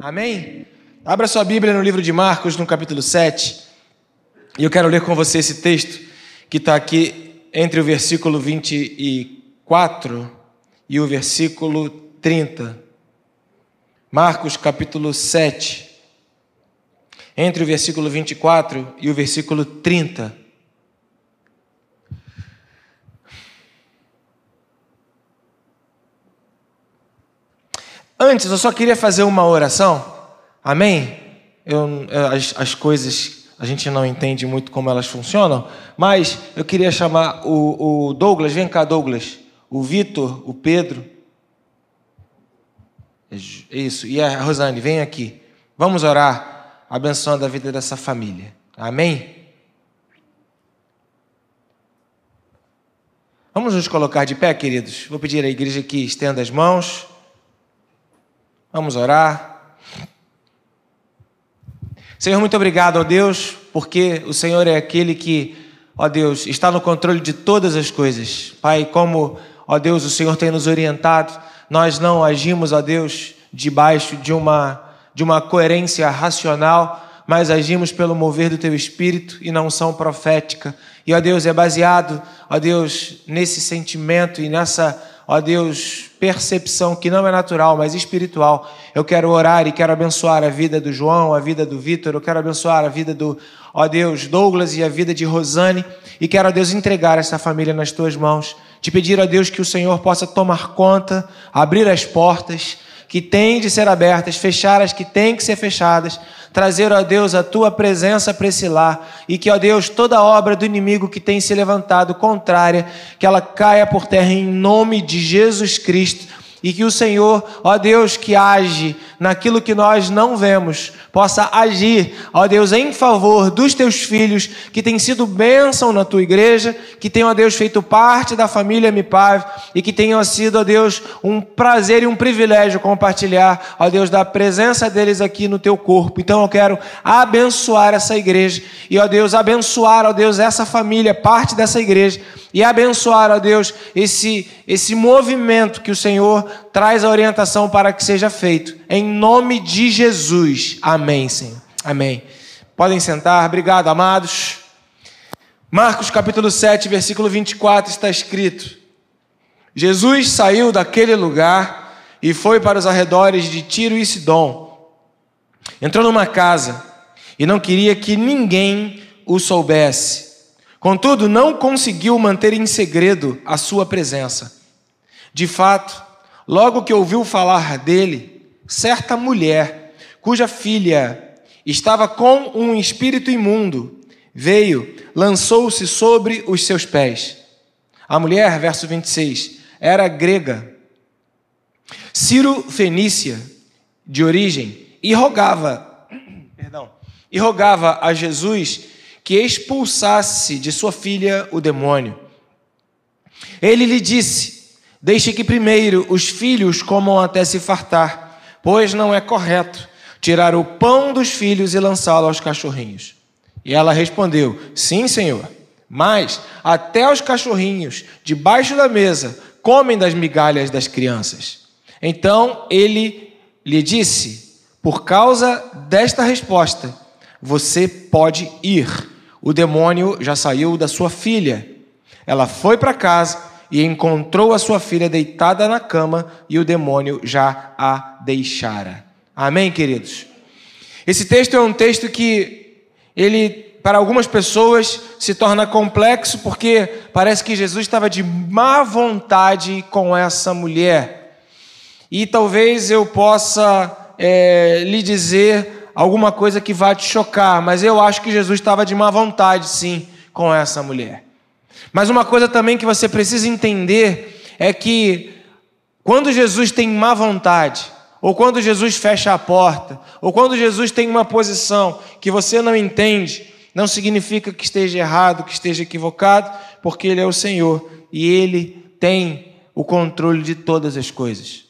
Amém? Abra sua Bíblia no livro de Marcos, no capítulo 7. E eu quero ler com você esse texto que está aqui entre o versículo 24 e o versículo 30. Marcos, capítulo 7. Entre o versículo 24 e o versículo 30. Antes, eu só queria fazer uma oração. Amém? Eu, as, as coisas a gente não entende muito como elas funcionam, mas eu queria chamar o, o Douglas, vem cá, Douglas, o Vitor, o Pedro. Isso, e a Rosane, vem aqui. Vamos orar, abençoando a vida dessa família. Amém? Vamos nos colocar de pé, queridos. Vou pedir à igreja que estenda as mãos. Vamos orar. Senhor, muito obrigado, ó Deus, porque o Senhor é aquele que, ó Deus, está no controle de todas as coisas. Pai, como, ó Deus, o Senhor tem nos orientado, nós não agimos, ó Deus, debaixo de uma, de uma coerência racional, mas agimos pelo mover do teu espírito e não são profética. E, ó Deus, é baseado, ó Deus, nesse sentimento e nessa ó Deus, percepção que não é natural, mas espiritual. Eu quero orar e quero abençoar a vida do João, a vida do Vitor, eu quero abençoar a vida do, ó Deus, Douglas e a vida de Rosane, e quero, ó Deus, entregar essa família nas tuas mãos. Te pedir, ó Deus, que o Senhor possa tomar conta, abrir as portas que têm de ser abertas, fechar as que têm que ser fechadas, trazer, ó Deus, a tua presença para esse lar e que, ó Deus, toda obra do inimigo que tem se levantado contrária, que ela caia por terra em nome de Jesus Cristo e que o Senhor, ó Deus, que age naquilo que nós não vemos, possa agir, ó Deus, em favor dos teus filhos que têm sido bênção na tua igreja, que tenham, ó Deus, feito parte da família MIPAV e que tenham sido, ó Deus, um prazer e um privilégio compartilhar, ó Deus, da presença deles aqui no teu corpo. Então eu quero abençoar essa igreja e, ó Deus, abençoar, ó Deus, essa família, parte dessa igreja e abençoar, ó Deus, esse, esse movimento que o Senhor traz a orientação para que seja feito. Em nome de Jesus. Amém, Senhor. Amém. Podem sentar. Obrigado, amados. Marcos capítulo 7, versículo 24 está escrito: Jesus saiu daquele lugar e foi para os arredores de Tiro e Sidom. Entrou numa casa e não queria que ninguém o soubesse Contudo, não conseguiu manter em segredo a sua presença. De fato, logo que ouviu falar dele, certa mulher, cuja filha estava com um espírito imundo, veio, lançou-se sobre os seus pés. A mulher, verso 26, era grega, Ciro Fenícia, de origem, e rogava, perdão, e rogava a Jesus que expulsasse de sua filha o demônio. Ele lhe disse: Deixe que primeiro os filhos comam até se fartar, pois não é correto tirar o pão dos filhos e lançá-lo aos cachorrinhos. E ela respondeu: Sim, senhor. Mas até os cachorrinhos debaixo da mesa comem das migalhas das crianças. Então ele lhe disse: Por causa desta resposta, você pode ir o demônio já saiu da sua filha. Ela foi para casa e encontrou a sua filha deitada na cama e o demônio já a deixara. Amém, queridos? Esse texto é um texto que ele para algumas pessoas se torna complexo porque parece que Jesus estava de má vontade com essa mulher. E talvez eu possa é, lhe dizer alguma coisa que vai te chocar, mas eu acho que Jesus estava de má vontade, sim, com essa mulher. Mas uma coisa também que você precisa entender é que quando Jesus tem má vontade, ou quando Jesus fecha a porta, ou quando Jesus tem uma posição que você não entende, não significa que esteja errado, que esteja equivocado, porque Ele é o Senhor e Ele tem o controle de todas as coisas.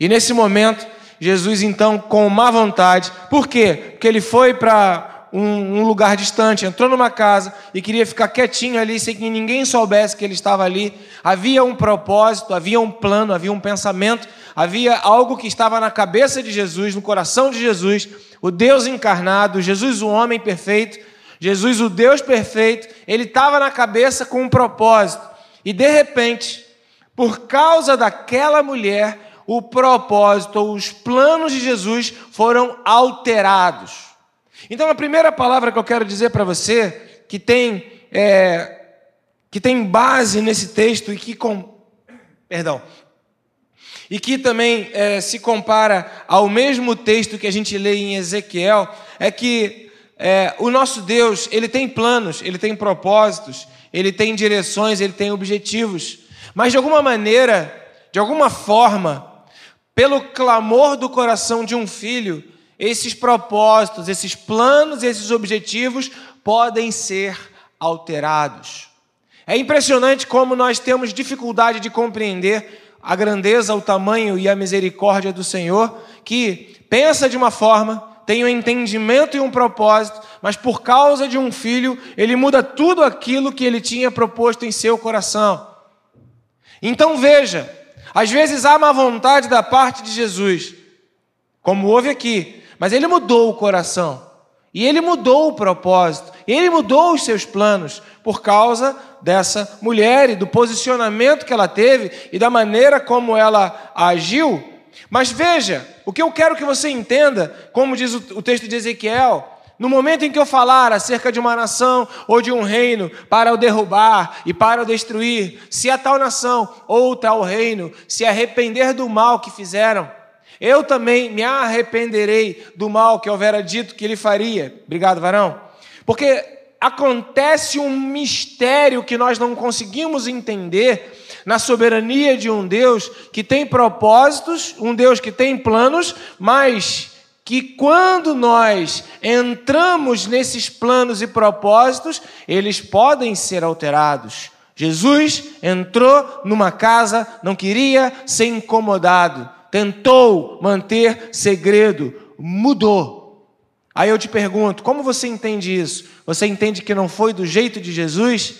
E nesse momento, Jesus, então, com má vontade, por quê? Porque ele foi para um, um, lugar distante, entrou numa casa e queria ficar quietinho ali, sem que ninguém soubesse que ele estava ali. Havia um propósito, havia um plano, havia um pensamento, havia algo que estava na cabeça de Jesus, no coração de Jesus, o Deus encarnado, Jesus, o homem perfeito, Jesus, o Deus perfeito, ele estava na cabeça com um propósito. E de repente, por causa daquela mulher, o propósito ou os planos de Jesus foram alterados. Então, a primeira palavra que eu quero dizer para você, que tem, é, que tem base nesse texto e que, com, perdão, e que também é, se compara ao mesmo texto que a gente lê em Ezequiel, é que é, o nosso Deus, ele tem planos, ele tem propósitos, ele tem direções, ele tem objetivos, mas de alguma maneira, de alguma forma, pelo clamor do coração de um filho, esses propósitos, esses planos, esses objetivos podem ser alterados. É impressionante como nós temos dificuldade de compreender a grandeza, o tamanho e a misericórdia do Senhor, que pensa de uma forma, tem um entendimento e um propósito, mas por causa de um filho, ele muda tudo aquilo que ele tinha proposto em seu coração. Então veja, às vezes há má vontade da parte de Jesus, como houve aqui, mas ele mudou o coração. E ele mudou o propósito. Ele mudou os seus planos por causa dessa mulher e do posicionamento que ela teve e da maneira como ela agiu. Mas veja, o que eu quero que você entenda, como diz o texto de Ezequiel, no momento em que eu falar acerca de uma nação ou de um reino para o derrubar e para o destruir, se a tal nação ou tal reino se arrepender do mal que fizeram, eu também me arrependerei do mal que houvera dito que ele faria. Obrigado, varão. Porque acontece um mistério que nós não conseguimos entender na soberania de um Deus que tem propósitos, um Deus que tem planos, mas que quando nós entramos nesses planos e propósitos, eles podem ser alterados. Jesus entrou numa casa, não queria ser incomodado tentou manter segredo, mudou. Aí eu te pergunto, como você entende isso? Você entende que não foi do jeito de Jesus?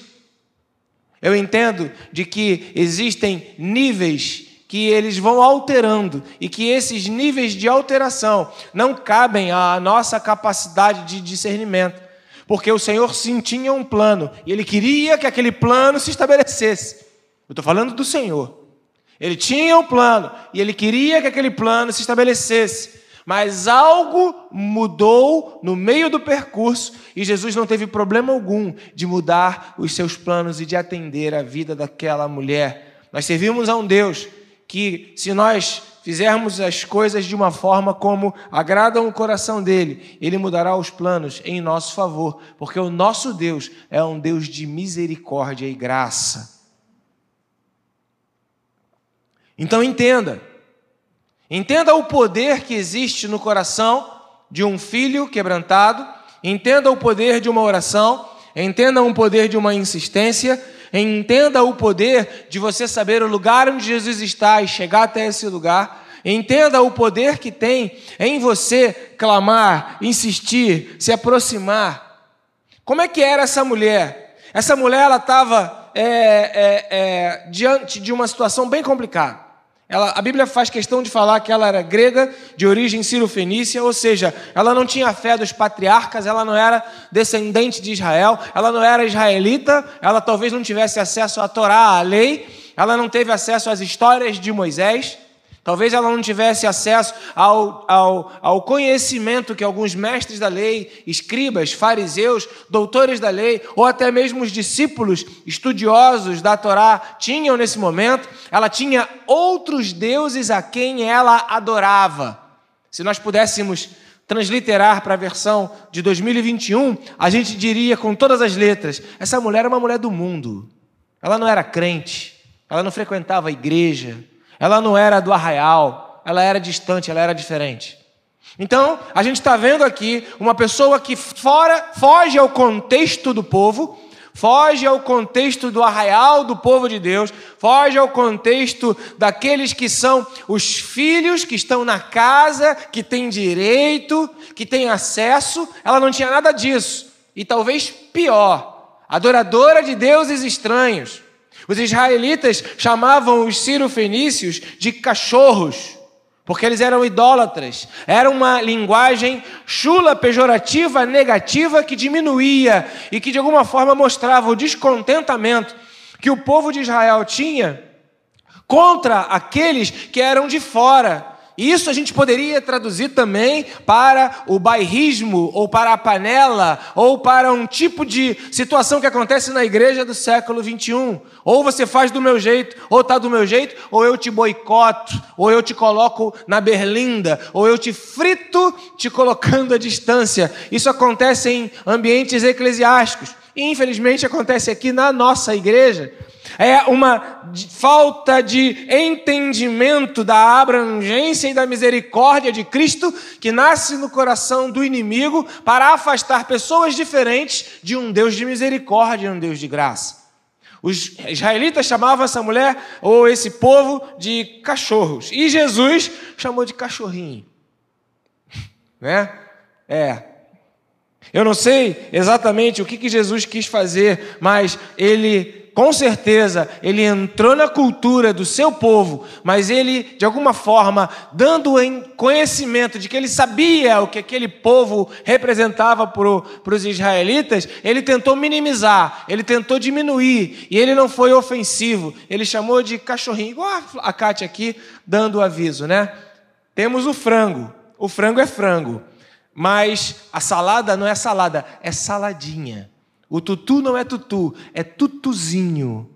Eu entendo de que existem níveis que eles vão alterando e que esses níveis de alteração não cabem à nossa capacidade de discernimento, porque o Senhor sim tinha um plano e Ele queria que aquele plano se estabelecesse. Eu estou falando do Senhor. Ele tinha um plano e ele queria que aquele plano se estabelecesse. Mas algo mudou no meio do percurso e Jesus não teve problema algum de mudar os seus planos e de atender a vida daquela mulher. Nós servimos a um Deus que, se nós fizermos as coisas de uma forma como agradam o coração dele, ele mudará os planos em nosso favor, porque o nosso Deus é um Deus de misericórdia e graça. Então entenda. Entenda o poder que existe no coração de um filho quebrantado, entenda o poder de uma oração, entenda o poder de uma insistência, entenda o poder de você saber o lugar onde Jesus está e chegar até esse lugar. Entenda o poder que tem em você clamar, insistir, se aproximar. Como é que era essa mulher? Essa mulher ela estava é, é, é, diante de uma situação bem complicada. Ela, a Bíblia faz questão de falar que ela era grega, de origem sírio-fenícia, ou seja, ela não tinha fé dos patriarcas, ela não era descendente de Israel, ela não era israelita, ela talvez não tivesse acesso à Torá, à lei, ela não teve acesso às histórias de Moisés. Talvez ela não tivesse acesso ao, ao, ao, conhecimento que alguns mestres da lei, escribas, fariseus, doutores da lei, ou até mesmo os discípulos estudiosos da Torá tinham nesse momento. Ela tinha outros deuses a quem ela adorava. Se nós pudéssemos transliterar para a versão de 2021, a gente diria com todas as letras: essa mulher é uma mulher do mundo. Ela não era crente, ela não frequentava a igreja ela não era do arraial, ela era distante, ela era diferente. Então, a gente está vendo aqui uma pessoa que fora, foge ao contexto do povo, foge ao contexto do arraial do povo de Deus, foge ao contexto daqueles que são os filhos que estão na casa, que têm direito, que têm acesso. Ela não tinha nada disso. E talvez pior, adoradora de deuses estranhos. Os israelitas chamavam os cirofenícios de cachorros porque eles eram idólatras. Era uma linguagem chula, pejorativa, negativa, que diminuía e que de alguma forma mostrava o descontentamento que o povo de Israel tinha contra aqueles que eram de fora isso a gente poderia traduzir também para o bairrismo, ou para a panela, ou para um tipo de situação que acontece na igreja do século 21. Ou você faz do meu jeito, ou está do meu jeito, ou eu te boicoto, ou eu te coloco na berlinda, ou eu te frito te colocando à distância. Isso acontece em ambientes eclesiásticos. Infelizmente acontece aqui na nossa igreja é uma falta de entendimento da abrangência e da misericórdia de Cristo que nasce no coração do inimigo para afastar pessoas diferentes de um Deus de misericórdia um Deus de graça. Os israelitas chamavam essa mulher ou esse povo de cachorros e Jesus chamou de cachorrinho. Né? É, eu não sei exatamente o que, que Jesus quis fazer, mas ele com certeza, ele entrou na cultura do seu povo, mas ele, de alguma forma, dando em conhecimento de que ele sabia o que aquele povo representava para os israelitas, ele tentou minimizar, ele tentou diminuir, e ele não foi ofensivo, ele chamou de cachorrinho, igual a Kátia aqui, dando o aviso, né? Temos o frango, o frango é frango, mas a salada não é salada, é saladinha. O tutu não é tutu, é tutuzinho.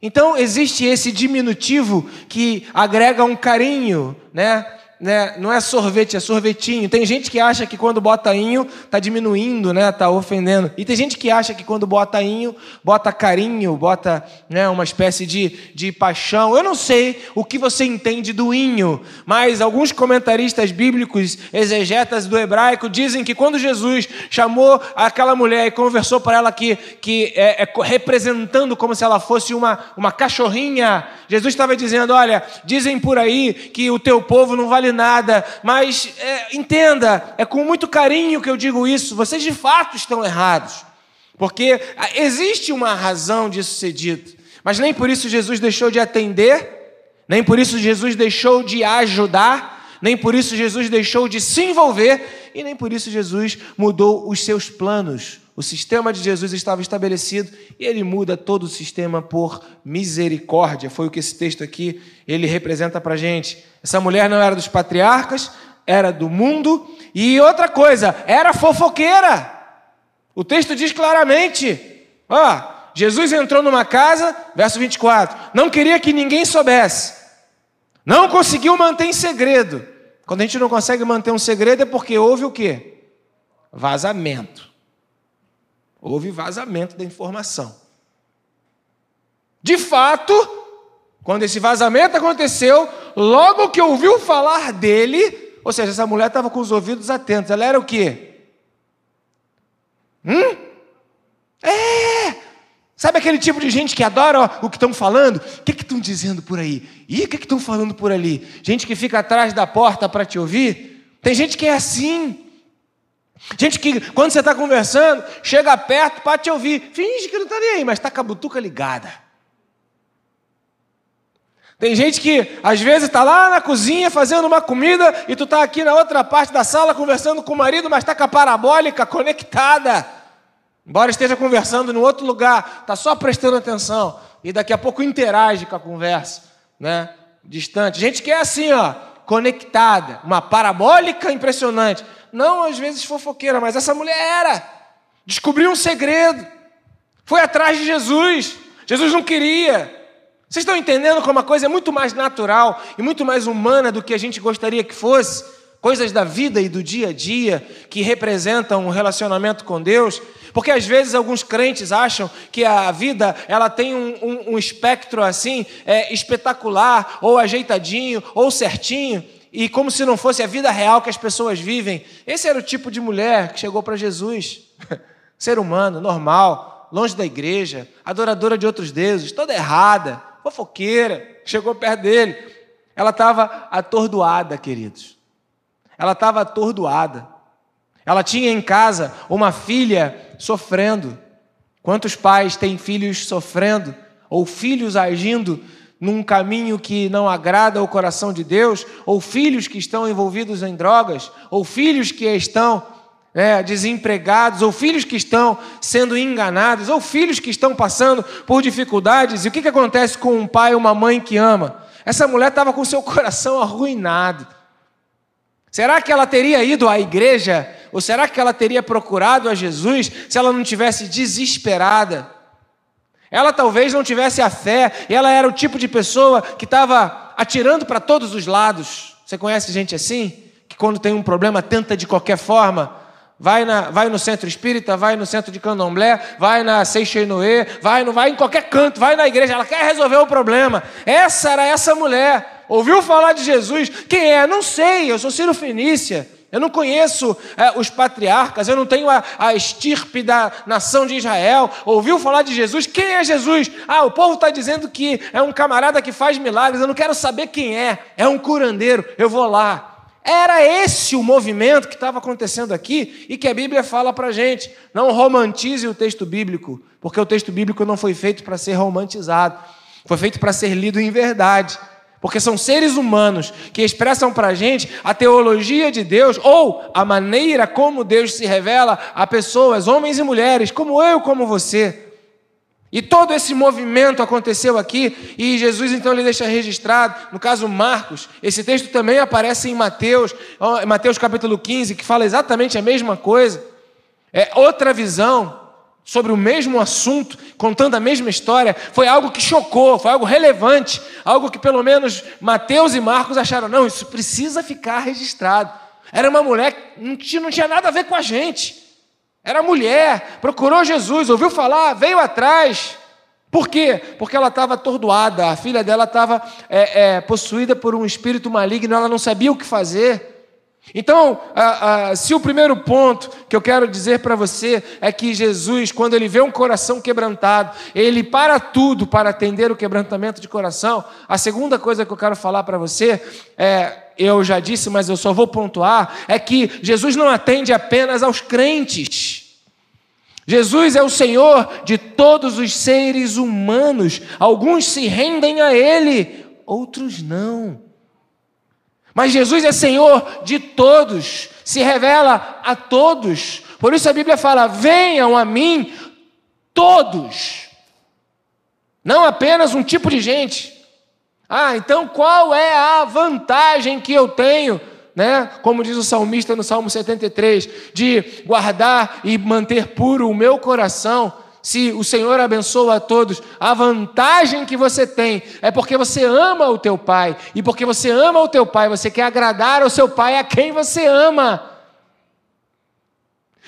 Então existe esse diminutivo que agrega um carinho, né? Né, não é sorvete, é sorvetinho. Tem gente que acha que quando bota inho está diminuindo, né, tá ofendendo. E tem gente que acha que quando bota inho, bota carinho, bota né, uma espécie de, de paixão. Eu não sei o que você entende do inho, mas alguns comentaristas bíblicos, exegetas do hebraico, dizem que quando Jesus chamou aquela mulher e conversou para ela que, que é, é, representando como se ela fosse uma, uma cachorrinha, Jesus estava dizendo: Olha, dizem por aí que o teu povo não vale vale nada, mas é, entenda, é com muito carinho que eu digo isso, vocês de fato estão errados, porque existe uma razão disso ser dito, mas nem por isso Jesus deixou de atender, nem por isso Jesus deixou de ajudar, nem por isso Jesus deixou de se envolver, e nem por isso Jesus mudou os seus planos. O sistema de Jesus estava estabelecido e ele muda todo o sistema por misericórdia. Foi o que esse texto aqui ele representa para gente. Essa mulher não era dos patriarcas, era do mundo. E outra coisa, era fofoqueira. O texto diz claramente: ó, Jesus entrou numa casa, verso 24, não queria que ninguém soubesse, não conseguiu manter em segredo. Quando a gente não consegue manter um segredo é porque houve o quê? Vazamento. Houve vazamento da informação. De fato, quando esse vazamento aconteceu, logo que ouviu falar dele, ou seja, essa mulher estava com os ouvidos atentos. Ela era o quê? Hum? É! Sabe aquele tipo de gente que adora ó, o que estão falando? O que estão dizendo por aí? Ih, o que estão falando por ali? Gente que fica atrás da porta para te ouvir? Tem gente que é assim. Gente que, quando você está conversando, chega perto para te ouvir. Finge que não está nem aí, mas está com a butuca ligada. Tem gente que, às vezes, está lá na cozinha fazendo uma comida e tu está aqui na outra parte da sala conversando com o marido, mas está com a parabólica conectada. Embora esteja conversando em outro lugar, está só prestando atenção. E daqui a pouco interage com a conversa, né? Distante. Gente que é assim, ó, conectada. Uma parabólica impressionante. Não, às vezes fofoqueira, mas essa mulher era. Descobriu um segredo. Foi atrás de Jesus. Jesus não queria. Vocês estão entendendo como a coisa é muito mais natural e muito mais humana do que a gente gostaria que fosse? Coisas da vida e do dia a dia que representam um relacionamento com Deus. Porque às vezes alguns crentes acham que a vida ela tem um, um, um espectro assim é, espetacular, ou ajeitadinho, ou certinho e como se não fosse a vida real que as pessoas vivem. Esse era o tipo de mulher que chegou para Jesus. Ser humano, normal, longe da igreja, adoradora de outros deuses, toda errada, fofoqueira, chegou perto dele. Ela estava atordoada, queridos. Ela estava atordoada. Ela tinha em casa uma filha sofrendo. Quantos pais têm filhos sofrendo ou filhos agindo num caminho que não agrada ao coração de Deus, ou filhos que estão envolvidos em drogas, ou filhos que estão é, desempregados, ou filhos que estão sendo enganados, ou filhos que estão passando por dificuldades. E o que, que acontece com um pai ou uma mãe que ama? Essa mulher estava com seu coração arruinado. Será que ela teria ido à igreja? Ou será que ela teria procurado a Jesus se ela não tivesse desesperada? Ela talvez não tivesse a fé, e ela era o tipo de pessoa que estava atirando para todos os lados. Você conhece gente assim? Que quando tem um problema tenta de qualquer forma vai, na, vai no centro espírita, vai no centro de candomblé, vai na Seixenoê, vai, vai em qualquer canto, vai na igreja, ela quer resolver o problema. Essa era essa mulher. Ouviu falar de Jesus? Quem é? Não sei, eu sou Ciro Fenícia. Eu não conheço é, os patriarcas, eu não tenho a, a estirpe da nação de Israel. Ouviu falar de Jesus? Quem é Jesus? Ah, o povo está dizendo que é um camarada que faz milagres. Eu não quero saber quem é. É um curandeiro. Eu vou lá. Era esse o movimento que estava acontecendo aqui e que a Bíblia fala para gente. Não romantize o texto bíblico, porque o texto bíblico não foi feito para ser romantizado, foi feito para ser lido em verdade. Porque são seres humanos que expressam para a gente a teologia de Deus ou a maneira como Deus se revela a pessoas, homens e mulheres, como eu, como você. E todo esse movimento aconteceu aqui, e Jesus então ele deixa registrado, no caso Marcos, esse texto também aparece em Mateus, Mateus capítulo 15, que fala exatamente a mesma coisa. É outra visão sobre o mesmo assunto, contando a mesma história, foi algo que chocou, foi algo relevante, algo que pelo menos Mateus e Marcos acharam, não, isso precisa ficar registrado. Era uma mulher que não tinha nada a ver com a gente. Era mulher, procurou Jesus, ouviu falar, veio atrás. Por quê? Porque ela estava atordoada, a filha dela estava é, é, possuída por um espírito maligno, ela não sabia o que fazer. Então, se o primeiro ponto que eu quero dizer para você é que Jesus, quando ele vê um coração quebrantado, ele para tudo para atender o quebrantamento de coração. A segunda coisa que eu quero falar para você é eu já disse, mas eu só vou pontuar, é que Jesus não atende apenas aos crentes. Jesus é o Senhor de todos os seres humanos. Alguns se rendem a Ele, outros não. Mas Jesus é Senhor de todos, se revela a todos. Por isso a Bíblia fala: venham a mim todos, não apenas um tipo de gente. Ah, então qual é a vantagem que eu tenho, né? Como diz o salmista no Salmo 73, de guardar e manter puro o meu coração. Se o Senhor abençoa a todos, a vantagem que você tem é porque você ama o teu pai, e porque você ama o teu pai, você quer agradar ao seu pai a quem você ama.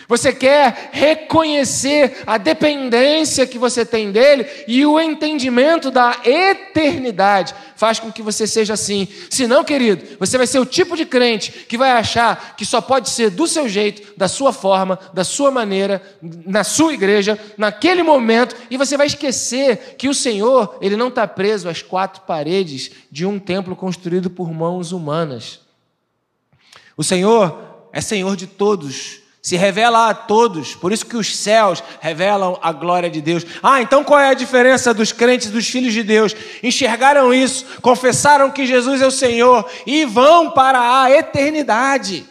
Você quer reconhecer a dependência que você tem dele e o entendimento da eternidade faz com que você seja assim. Se não, querido, você vai ser o tipo de crente que vai achar que só pode ser do seu jeito, da sua forma, da sua maneira, na sua igreja, naquele momento, e você vai esquecer que o Senhor, ele não está preso às quatro paredes de um templo construído por mãos humanas. O Senhor é Senhor de todos se revela a todos, por isso que os céus revelam a glória de Deus. Ah, então qual é a diferença dos crentes dos filhos de Deus? Enxergaram isso, confessaram que Jesus é o Senhor e vão para a eternidade.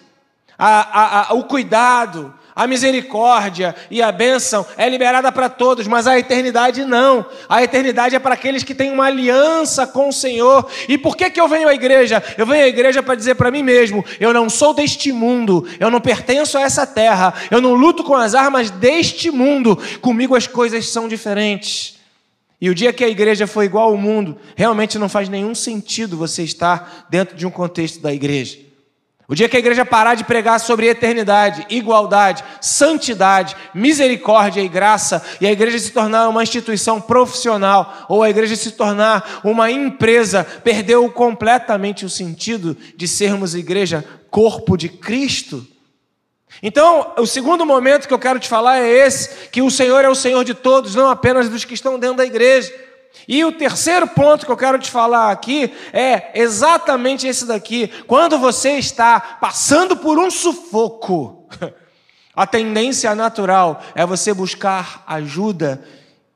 A, a, a, o cuidado, a misericórdia e a bênção é liberada para todos, mas a eternidade não. A eternidade é para aqueles que têm uma aliança com o Senhor. E por que, que eu venho à igreja? Eu venho à igreja para dizer para mim mesmo: eu não sou deste mundo, eu não pertenço a essa terra, eu não luto com as armas deste mundo. Comigo as coisas são diferentes. E o dia que a igreja for igual ao mundo, realmente não faz nenhum sentido você estar dentro de um contexto da igreja. O dia que a igreja parar de pregar sobre eternidade, igualdade, santidade, misericórdia e graça, e a igreja se tornar uma instituição profissional, ou a igreja se tornar uma empresa, perdeu completamente o sentido de sermos igreja, corpo de Cristo. Então, o segundo momento que eu quero te falar é esse: que o Senhor é o Senhor de todos, não apenas dos que estão dentro da igreja. E o terceiro ponto que eu quero te falar aqui é exatamente esse daqui. Quando você está passando por um sufoco, a tendência natural é você buscar ajuda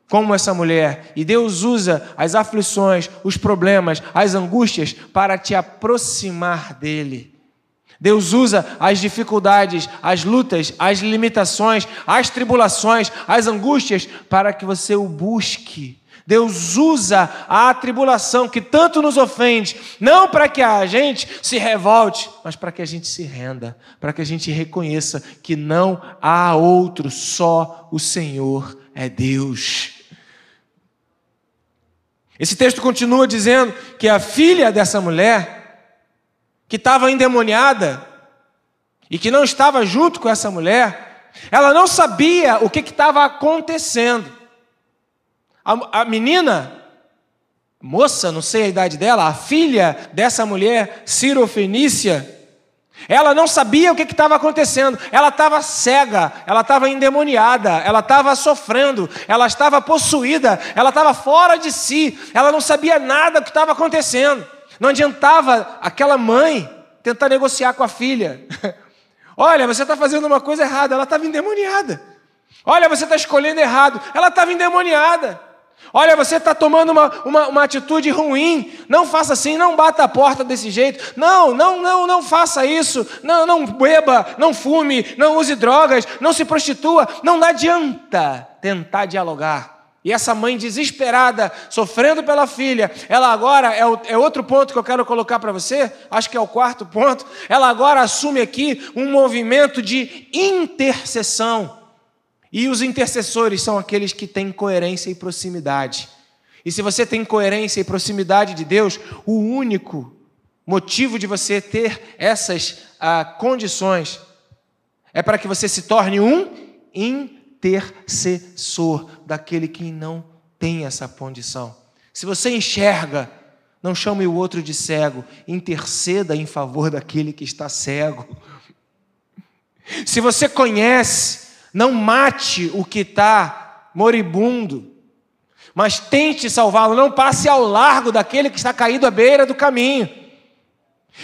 como essa mulher. E Deus usa as aflições, os problemas, as angústias para te aproximar dele. Deus usa as dificuldades, as lutas, as limitações, as tribulações, as angústias para que você o busque. Deus usa a tribulação que tanto nos ofende, não para que a gente se revolte, mas para que a gente se renda, para que a gente reconheça que não há outro, só o Senhor é Deus. Esse texto continua dizendo que a filha dessa mulher, que estava endemoniada e que não estava junto com essa mulher, ela não sabia o que estava acontecendo. A, a menina, moça, não sei a idade dela, a filha dessa mulher, Ciro Fenícia, ela não sabia o que estava acontecendo, ela estava cega, ela estava endemoniada, ela estava sofrendo, ela estava possuída, ela estava fora de si, ela não sabia nada do que estava acontecendo. Não adiantava aquela mãe tentar negociar com a filha. Olha, você está fazendo uma coisa errada, ela estava endemoniada. Olha, você está escolhendo errado, ela estava endemoniada. Olha, você está tomando uma, uma, uma, atitude ruim. Não faça assim, não bata a porta desse jeito. Não, não, não, não faça isso. Não, não beba, não fume, não use drogas, não se prostitua. Não adianta tentar dialogar. E essa mãe desesperada, sofrendo pela filha, ela agora, é, o, é outro ponto que eu quero colocar para você, acho que é o quarto ponto. Ela agora assume aqui um movimento de intercessão. E os intercessores são aqueles que têm coerência e proximidade. E se você tem coerência e proximidade de Deus, o único motivo de você ter essas ah, condições é para que você se torne um intercessor daquele que não tem essa condição. Se você enxerga, não chame o outro de cego, interceda em favor daquele que está cego. Se você conhece, não mate o que está moribundo, mas tente salvá-lo. Não passe ao largo daquele que está caído à beira do caminho.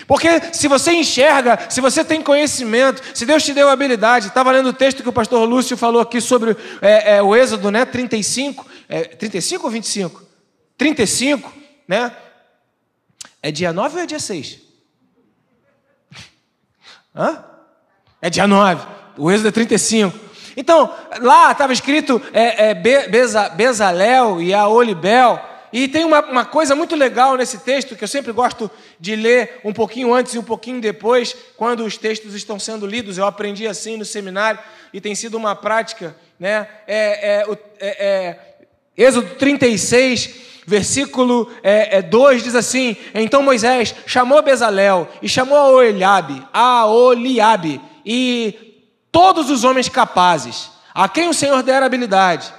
Porque se você enxerga, se você tem conhecimento, se Deus te deu habilidade, estava lendo o texto que o pastor Lúcio falou aqui sobre é, é, o Êxodo, né? 35, é, 35 ou 25? 35, né? É dia 9 ou é dia 6? Hã? É dia 9. O Êxodo é 35. Então, lá estava escrito é, é, Beza, Bezalel e Aolibel. E tem uma, uma, coisa muito legal nesse texto, que eu sempre gosto de ler um pouquinho antes e um pouquinho depois, quando os textos estão sendo lidos. Eu aprendi assim no seminário e tem sido uma prática. Né? É, é, é, é Êxodo 36, versículo é, 2 diz assim: Então Moisés chamou Bezalel e chamou a Oliabe, a Oliabe, e todos os homens capazes, a quem o Senhor dera habilidade,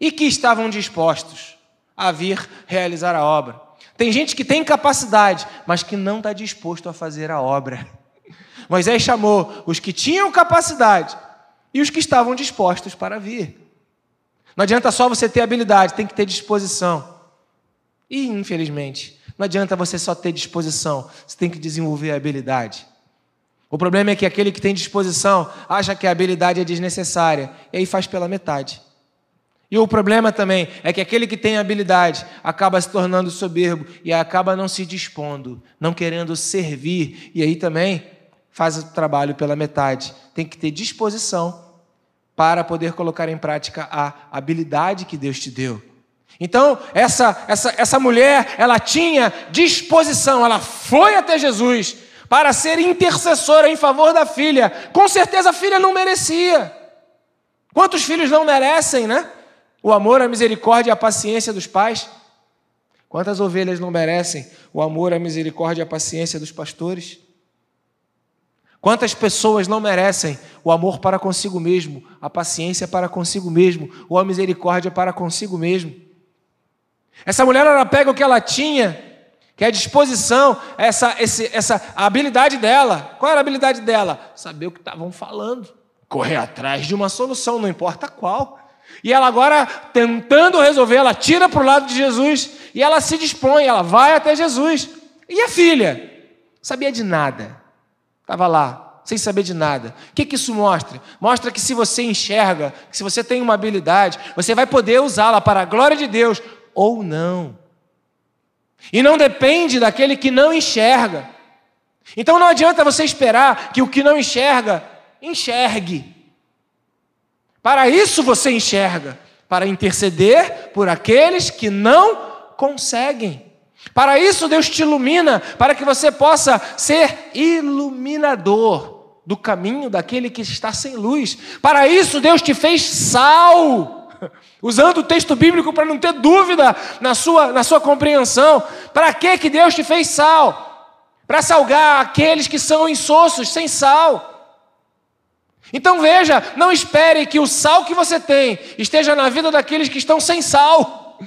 e que estavam dispostos a vir realizar a obra. Tem gente que tem capacidade, mas que não está disposto a fazer a obra. Moisés chamou os que tinham capacidade e os que estavam dispostos para vir. Não adianta só você ter habilidade, tem que ter disposição. E, infelizmente, não adianta você só ter disposição, você tem que desenvolver a habilidade. O problema é que aquele que tem disposição acha que a habilidade é desnecessária e aí faz pela metade. E o problema também é que aquele que tem habilidade acaba se tornando soberbo e acaba não se dispondo, não querendo servir, e aí também faz o trabalho pela metade. Tem que ter disposição para poder colocar em prática a habilidade que Deus te deu. Então, essa, essa, essa mulher, ela tinha disposição, ela foi até Jesus para ser intercessora em favor da filha. Com certeza a filha não merecia. Quantos filhos não merecem, né? O amor, a misericórdia e a paciência dos pais. Quantas ovelhas não merecem o amor, a misericórdia e a paciência dos pastores? Quantas pessoas não merecem o amor para consigo mesmo, a paciência para consigo mesmo, ou a misericórdia para consigo mesmo? Essa mulher, ela pega o que ela tinha que é a disposição, essa, esse, essa habilidade dela. Qual era a habilidade dela? Saber o que estavam falando, correr atrás de uma solução, não importa qual. E ela agora, tentando resolver, ela tira para o lado de Jesus e ela se dispõe, ela vai até Jesus. E a filha? Sabia de nada. Estava lá, sem saber de nada. O que, que isso mostra? Mostra que se você enxerga, que se você tem uma habilidade, você vai poder usá-la para a glória de Deus ou não. E não depende daquele que não enxerga. Então não adianta você esperar que o que não enxerga, enxergue. Para isso você enxerga, para interceder por aqueles que não conseguem. Para isso Deus te ilumina, para que você possa ser iluminador do caminho daquele que está sem luz. Para isso Deus te fez sal usando o texto bíblico para não ter dúvida na sua, na sua compreensão. Para que, que Deus te fez sal? Para salgar aqueles que são insossos, sem sal. Então veja, não espere que o sal que você tem esteja na vida daqueles que estão sem sal.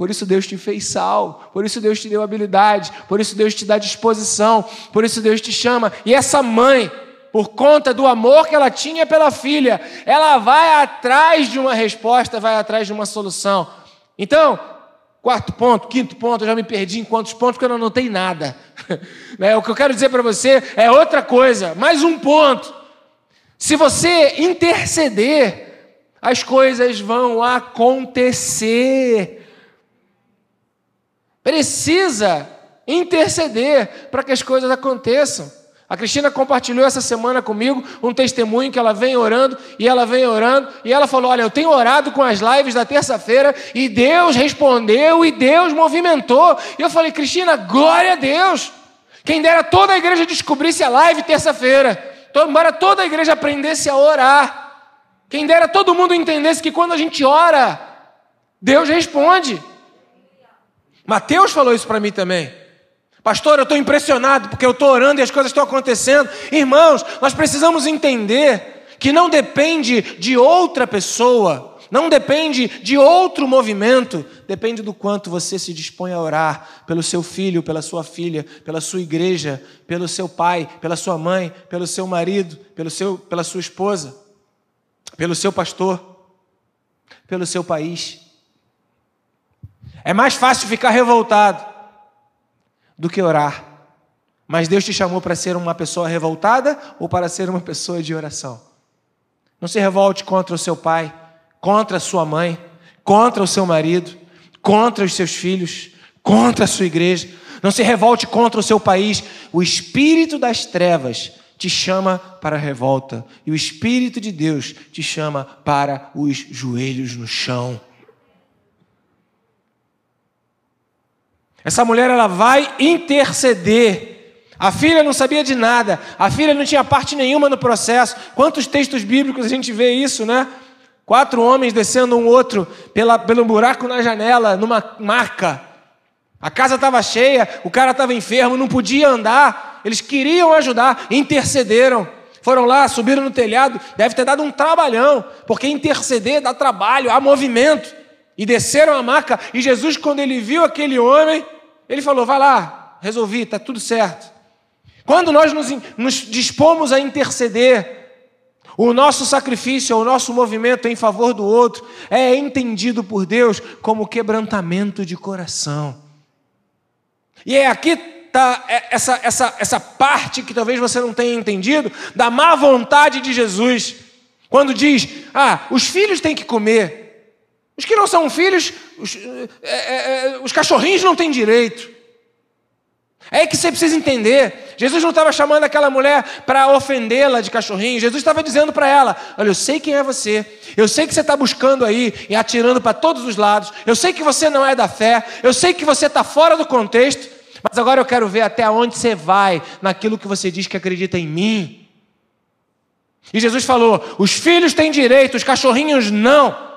Por isso Deus te fez sal, por isso Deus te deu habilidade, por isso Deus te dá disposição, por isso Deus te chama. E essa mãe, por conta do amor que ela tinha pela filha, ela vai atrás de uma resposta, vai atrás de uma solução. Então, quarto ponto, quinto ponto, eu já me perdi em quantos pontos, porque eu não anotei nada. É, o que eu quero dizer para você é outra coisa, mais um ponto. Se você interceder, as coisas vão acontecer. Precisa interceder para que as coisas aconteçam. A Cristina compartilhou essa semana comigo um testemunho que ela vem orando e ela vem orando e ela falou: Olha, eu tenho orado com as lives da terça-feira e Deus respondeu e Deus movimentou. E eu falei: Cristina, glória a Deus. Quem dera toda a igreja descobrisse a live terça-feira. Embora toda a igreja aprendesse a orar. Quem dera todo mundo entendesse que quando a gente ora, Deus responde. Mateus falou isso para mim também. Pastor, eu estou impressionado porque eu estou orando e as coisas estão acontecendo. Irmãos, nós precisamos entender que não depende de outra pessoa, não depende de outro movimento, depende do quanto você se dispõe a orar pelo seu filho, pela sua filha, pela sua igreja, pelo seu pai, pela sua mãe, pelo seu marido, pelo seu, pela sua esposa, pelo seu pastor, pelo seu país. É mais fácil ficar revoltado do que orar. Mas Deus te chamou para ser uma pessoa revoltada ou para ser uma pessoa de oração. Não se revolte contra o seu pai, contra a sua mãe, contra o seu marido, contra os seus filhos, contra a sua igreja. Não se revolte contra o seu país. O espírito das trevas te chama para a revolta e o espírito de Deus te chama para os joelhos no chão. Essa mulher ela vai interceder. A filha não sabia de nada, a filha não tinha parte nenhuma no processo. Quantos textos bíblicos a gente vê isso, né? Quatro homens descendo um outro pela, pelo buraco na janela, numa marca. A casa estava cheia, o cara estava enfermo, não podia andar. Eles queriam ajudar, intercederam. Foram lá, subiram no telhado, deve ter dado um trabalhão, porque interceder dá trabalho, há movimento. E desceram a maca, e Jesus, quando ele viu aquele homem, ele falou: Vai lá, resolvi, está tudo certo. Quando nós nos, nos dispomos a interceder, o nosso sacrifício, o nosso movimento em favor do outro, é entendido por Deus como quebrantamento de coração. E é aqui está essa, essa, essa parte que talvez você não tenha entendido, da má vontade de Jesus. Quando diz, ah, os filhos têm que comer, os que não são filhos, os, é, é, os cachorrinhos não têm direito. É que você precisa entender. Jesus não estava chamando aquela mulher para ofendê-la de cachorrinho. Jesus estava dizendo para ela: Olha, eu sei quem é você. Eu sei que você está buscando aí e atirando para todos os lados. Eu sei que você não é da fé. Eu sei que você está fora do contexto. Mas agora eu quero ver até onde você vai naquilo que você diz que acredita em mim. E Jesus falou: Os filhos têm direito, os cachorrinhos não.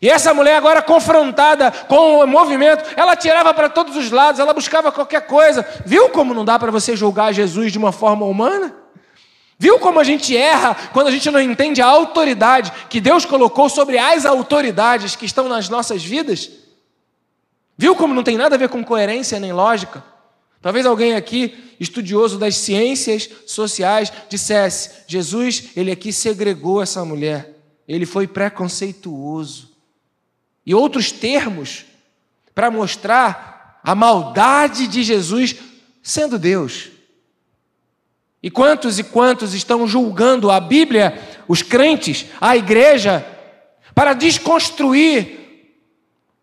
E essa mulher, agora confrontada com o movimento, ela tirava para todos os lados, ela buscava qualquer coisa. Viu como não dá para você julgar Jesus de uma forma humana? Viu como a gente erra quando a gente não entende a autoridade que Deus colocou sobre as autoridades que estão nas nossas vidas? Viu como não tem nada a ver com coerência nem lógica? Talvez alguém aqui, estudioso das ciências sociais, dissesse: Jesus, ele aqui segregou essa mulher, ele foi preconceituoso. E outros termos para mostrar a maldade de Jesus sendo Deus. E quantos e quantos estão julgando a Bíblia, os crentes, a igreja, para desconstruir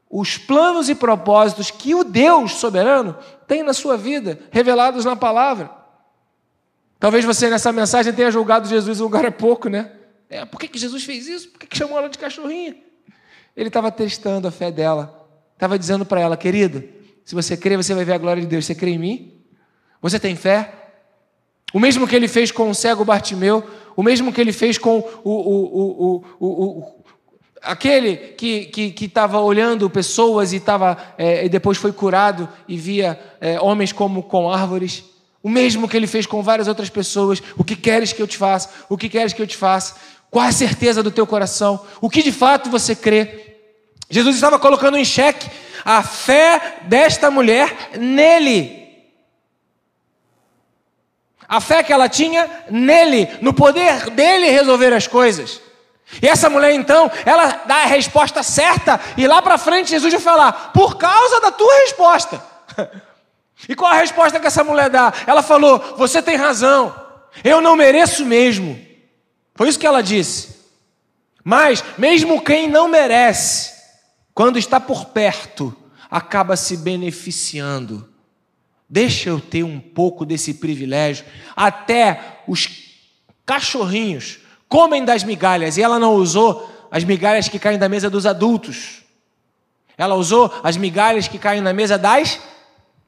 os planos e propósitos que o Deus soberano tem na sua vida, revelados na palavra. Talvez você nessa mensagem tenha julgado Jesus agora há pouco, né? É, por que, que Jesus fez isso? Por que, que chamou ela de cachorrinha? Ele estava testando a fé dela, estava dizendo para ela, querida, se você crê, você vai ver a glória de Deus. Você crê em mim? Você tem fé? O mesmo que ele fez com o cego Bartimeu, o mesmo que ele fez com o, o, o, aquele que estava olhando pessoas e, tava, é, e depois foi curado e via é, homens como com árvores. O mesmo que ele fez com várias outras pessoas. O que queres que eu te faça? O que queres que eu te faça? Qual a certeza do teu coração? O que de fato você crê? Jesus estava colocando em xeque a fé desta mulher nele. A fé que ela tinha nele, no poder dele resolver as coisas. E essa mulher então, ela dá a resposta certa, e lá para frente Jesus vai falar: por causa da tua resposta. E qual a resposta que essa mulher dá? Ela falou: Você tem razão, eu não mereço mesmo. Foi isso que ela disse. Mas, mesmo quem não merece, quando está por perto, acaba se beneficiando. Deixa eu ter um pouco desse privilégio. Até os cachorrinhos comem das migalhas. E ela não usou as migalhas que caem da mesa dos adultos. Ela usou as migalhas que caem na mesa das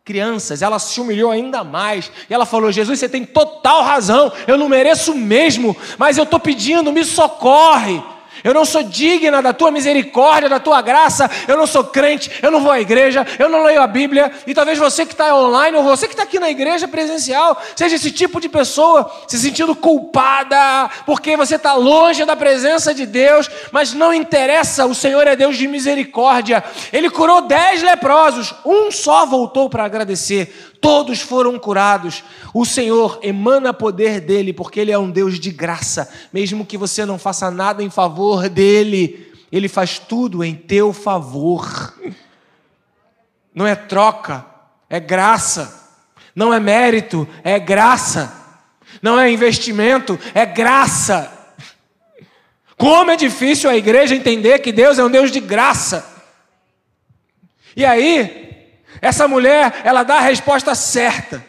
crianças. Ela se humilhou ainda mais. E ela falou: Jesus, você tem total razão. Eu não mereço mesmo, mas eu estou pedindo, me socorre. Eu não sou digna da tua misericórdia, da tua graça. Eu não sou crente, eu não vou à igreja, eu não leio a Bíblia. E talvez você que está online ou você que está aqui na igreja presencial seja esse tipo de pessoa se sentindo culpada porque você está longe da presença de Deus. Mas não interessa, o Senhor é Deus de misericórdia. Ele curou dez leprosos, um só voltou para agradecer todos foram curados. O Senhor emana poder dele, porque ele é um Deus de graça, mesmo que você não faça nada em favor dele, ele faz tudo em teu favor. Não é troca, é graça. Não é mérito, é graça. Não é investimento, é graça. Como é difícil a igreja entender que Deus é um Deus de graça. E aí, essa mulher, ela dá a resposta certa.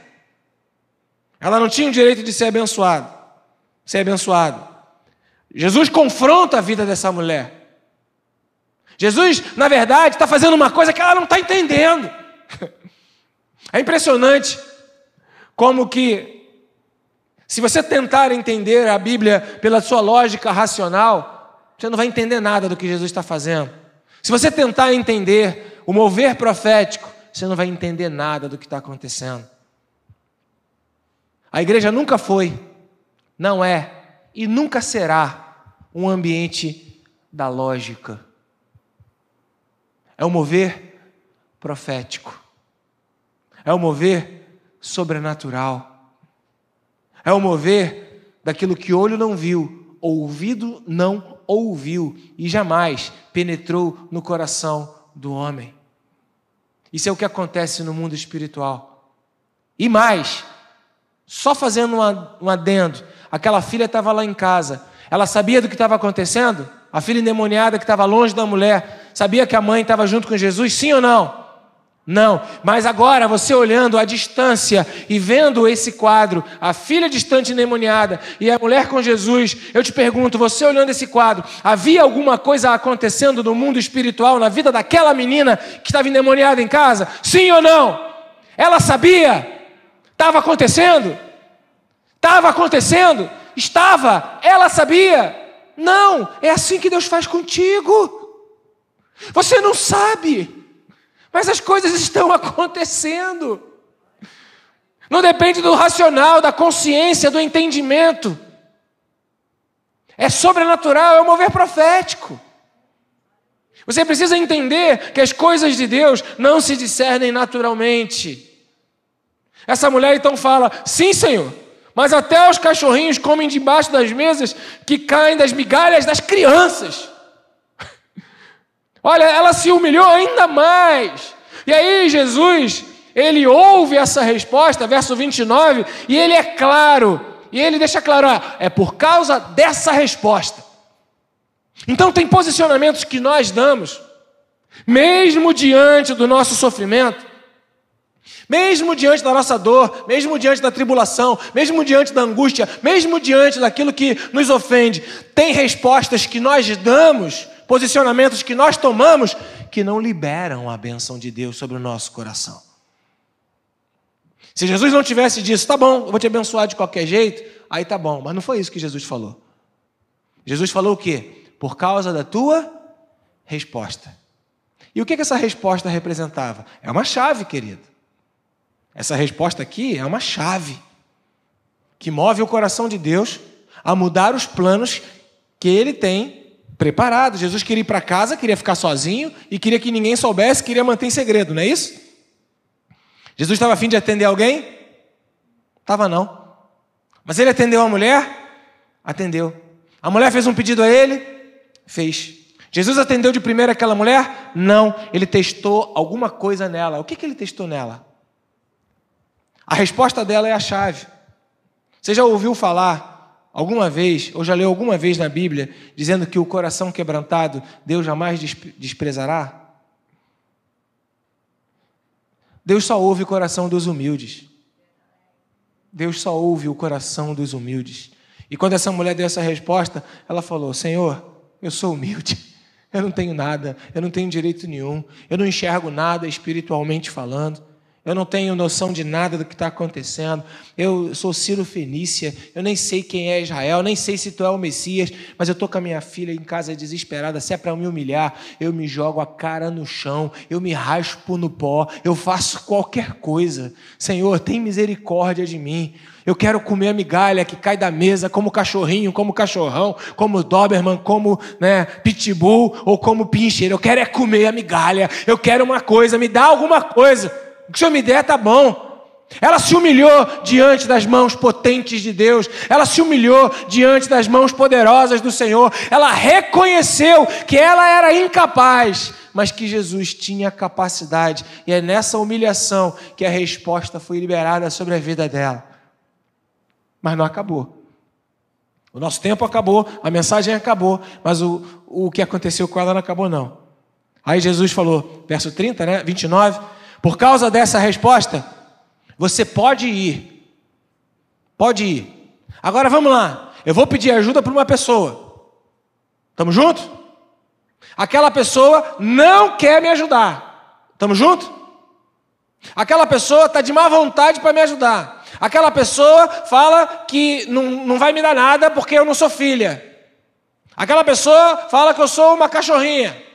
Ela não tinha o direito de ser abençoado, ser abençoado. Jesus confronta a vida dessa mulher. Jesus, na verdade, está fazendo uma coisa que ela não está entendendo. É impressionante como que, se você tentar entender a Bíblia pela sua lógica racional, você não vai entender nada do que Jesus está fazendo. Se você tentar entender o mover profético, você não vai entender nada do que está acontecendo. A igreja nunca foi, não é e nunca será um ambiente da lógica. É um mover profético. É um mover sobrenatural. É um mover daquilo que olho não viu, ouvido não ouviu e jamais penetrou no coração do homem. Isso é o que acontece no mundo espiritual. E mais, só fazendo um adendo, aquela filha estava lá em casa, ela sabia do que estava acontecendo? A filha endemoniada que estava longe da mulher, sabia que a mãe estava junto com Jesus, sim ou não? Não, mas agora você olhando à distância e vendo esse quadro, a filha distante endemoniada e a mulher com Jesus, eu te pergunto, você olhando esse quadro, havia alguma coisa acontecendo no mundo espiritual, na vida daquela menina que estava endemoniada em casa? Sim ou não? Ela sabia? Estava acontecendo? Estava acontecendo? Estava? Ela sabia? Não, é assim que Deus faz contigo. Você não sabe. Mas as coisas estão acontecendo. Não depende do racional, da consciência, do entendimento. É sobrenatural, é o mover profético. Você precisa entender que as coisas de Deus não se discernem naturalmente. Essa mulher então fala: Sim, Senhor, mas até os cachorrinhos comem debaixo das mesas que caem das migalhas das crianças. Olha, ela se humilhou ainda mais. E aí, Jesus, ele ouve essa resposta, verso 29, e ele é claro, e ele deixa claro: ah, é por causa dessa resposta então, tem posicionamentos que nós damos, mesmo diante do nosso sofrimento, mesmo diante da nossa dor, mesmo diante da tribulação, mesmo diante da angústia, mesmo diante daquilo que nos ofende, tem respostas que nós damos, posicionamentos que nós tomamos, que não liberam a benção de Deus sobre o nosso coração. Se Jesus não tivesse dito, tá bom, eu vou te abençoar de qualquer jeito, aí tá bom, mas não foi isso que Jesus falou. Jesus falou o quê? por causa da tua resposta. E o que, que essa resposta representava? É uma chave, querido. Essa resposta aqui é uma chave que move o coração de Deus a mudar os planos que ele tem preparado. Jesus queria ir para casa, queria ficar sozinho e queria que ninguém soubesse, queria manter em segredo, não é isso? Jesus estava afim de atender alguém? Estava não. Mas ele atendeu a mulher? Atendeu. A mulher fez um pedido a ele? Fez. Jesus atendeu de primeira aquela mulher? Não. Ele testou alguma coisa nela. O que, que ele testou nela? A resposta dela é a chave. Você já ouviu falar alguma vez, ou já leu alguma vez na Bíblia, dizendo que o coração quebrantado Deus jamais desprezará? Deus só ouve o coração dos humildes. Deus só ouve o coração dos humildes. E quando essa mulher deu essa resposta, ela falou: Senhor, eu sou humilde. Eu não tenho nada, eu não tenho direito nenhum, eu não enxergo nada espiritualmente falando, eu não tenho noção de nada do que está acontecendo. Eu sou Ciro Fenícia, eu nem sei quem é Israel, nem sei se tu é o Messias, mas eu estou com a minha filha em casa desesperada. Se é para me humilhar, eu me jogo a cara no chão, eu me raspo no pó, eu faço qualquer coisa. Senhor, tem misericórdia de mim. Eu quero comer a migalha que cai da mesa, como cachorrinho, como cachorrão, como Doberman, como né, pitbull ou como pincher. Eu quero é comer a migalha. Eu quero uma coisa, me dá alguma coisa. O que o Senhor me der tá bom. Ela se humilhou diante das mãos potentes de Deus, ela se humilhou diante das mãos poderosas do Senhor, ela reconheceu que ela era incapaz, mas que Jesus tinha capacidade, e é nessa humilhação que a resposta foi liberada sobre a vida dela mas não acabou. O nosso tempo acabou, a mensagem acabou, mas o, o que aconteceu com ela não acabou, não. Aí Jesus falou, verso 30, né, 29, por causa dessa resposta, você pode ir. Pode ir. Agora vamos lá. Eu vou pedir ajuda para uma pessoa. Estamos juntos? Aquela pessoa não quer me ajudar. Estamos juntos? Aquela pessoa está de má vontade para me ajudar. Aquela pessoa fala que não, não vai me dar nada porque eu não sou filha. Aquela pessoa fala que eu sou uma cachorrinha.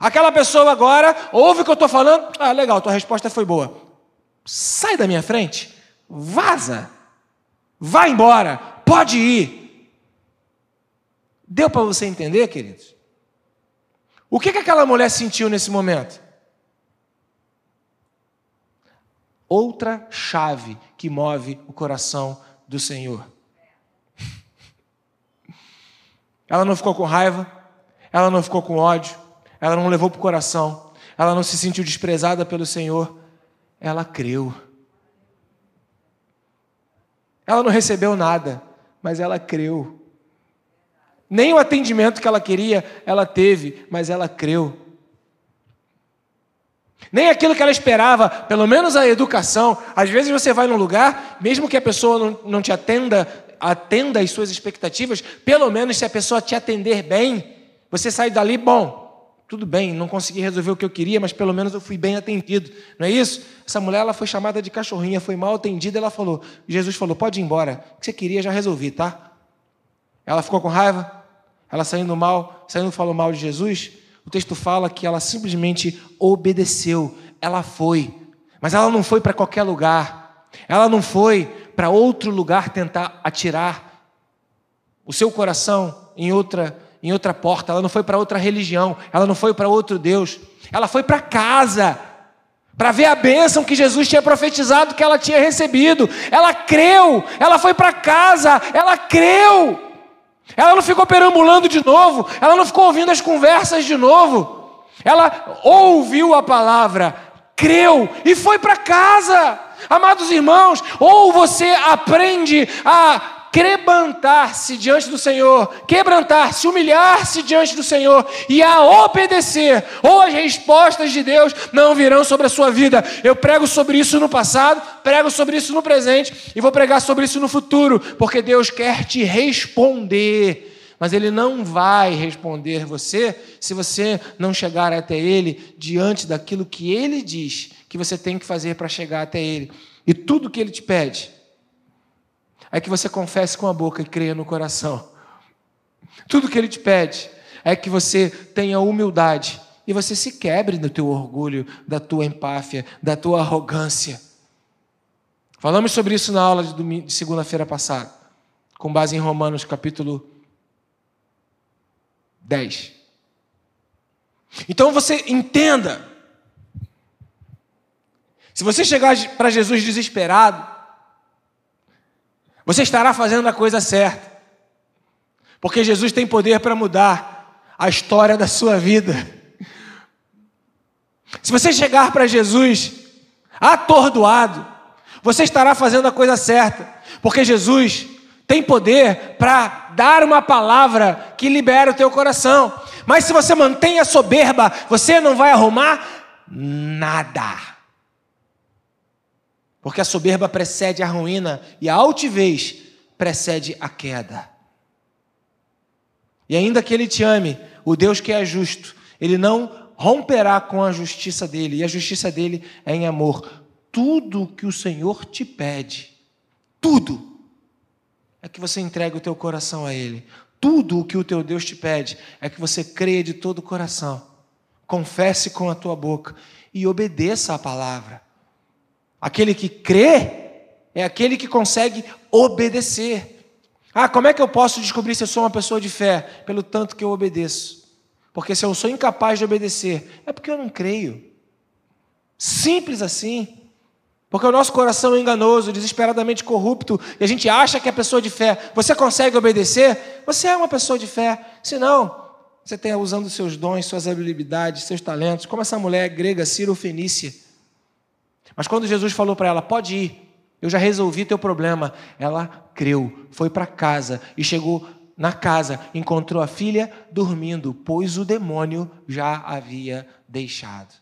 Aquela pessoa agora ouve o que eu estou falando. Ah, legal, tua resposta foi boa. Sai da minha frente. Vaza. Vai embora. Pode ir. Deu para você entender, queridos? O que, que aquela mulher sentiu nesse momento? outra chave que move o coração do Senhor. Ela não ficou com raiva, ela não ficou com ódio, ela não levou para o coração, ela não se sentiu desprezada pelo Senhor, ela creu. Ela não recebeu nada, mas ela creu. Nem o atendimento que ela queria, ela teve, mas ela creu. Nem aquilo que ela esperava, pelo menos a educação. Às vezes você vai num lugar, mesmo que a pessoa não, não te atenda, atenda às suas expectativas, pelo menos se a pessoa te atender bem, você sai dali, bom, tudo bem, não consegui resolver o que eu queria, mas pelo menos eu fui bem atendido. Não é isso? Essa mulher ela foi chamada de cachorrinha, foi mal atendida, ela falou, Jesus falou, pode ir embora, o que você queria já resolvi, tá? Ela ficou com raiva, ela saindo mal, saindo falou mal de Jesus, o texto fala que ela simplesmente obedeceu, ela foi. Mas ela não foi para qualquer lugar. Ela não foi para outro lugar tentar atirar o seu coração em outra em outra porta, ela não foi para outra religião, ela não foi para outro Deus, ela foi para casa para ver a bênção que Jesus tinha profetizado que ela tinha recebido. Ela creu, ela foi para casa, ela creu. Ela não ficou perambulando de novo, ela não ficou ouvindo as conversas de novo. Ela ouviu a palavra, creu e foi para casa. Amados irmãos, ou você aprende a quebrantar-se diante do Senhor, quebrantar-se, humilhar-se diante do Senhor e a obedecer, ou as respostas de Deus não virão sobre a sua vida. Eu prego sobre isso no passado, prego sobre isso no presente e vou pregar sobre isso no futuro, porque Deus quer te responder. Mas Ele não vai responder você se você não chegar até Ele diante daquilo que Ele diz que você tem que fazer para chegar até Ele. E tudo que Ele te pede é que você confesse com a boca e creia no coração. Tudo que ele te pede é que você tenha humildade e você se quebre do teu orgulho, da tua empáfia, da tua arrogância. Falamos sobre isso na aula de, de segunda-feira passada, com base em Romanos capítulo 10. Então você entenda. Se você chegar para Jesus desesperado, você estará fazendo a coisa certa. Porque Jesus tem poder para mudar a história da sua vida. Se você chegar para Jesus atordoado, você estará fazendo a coisa certa. Porque Jesus tem poder para dar uma palavra que libera o teu coração. Mas se você mantém a soberba, você não vai arrumar nada. Porque a soberba precede a ruína e a altivez precede a queda. E ainda que ele te ame, o Deus que é justo, ele não romperá com a justiça dele, e a justiça dele é em amor. Tudo que o Senhor te pede, tudo, é que você entregue o teu coração a Ele. Tudo o que o teu Deus te pede é que você creia de todo o coração, confesse com a tua boca e obedeça a palavra. Aquele que crê é aquele que consegue obedecer. Ah, como é que eu posso descobrir se eu sou uma pessoa de fé? Pelo tanto que eu obedeço. Porque se eu sou incapaz de obedecer, é porque eu não creio. Simples assim. Porque o nosso coração é enganoso, desesperadamente corrupto, e a gente acha que é pessoa de fé. Você consegue obedecer? Você é uma pessoa de fé. Se não, você está usando seus dons, suas habilidades, seus talentos, como essa mulher grega, Ciro Fenícia mas quando Jesus falou para ela: pode ir, eu já resolvi teu problema, ela creu, foi para casa e chegou na casa, encontrou a filha dormindo, pois o demônio já havia deixado.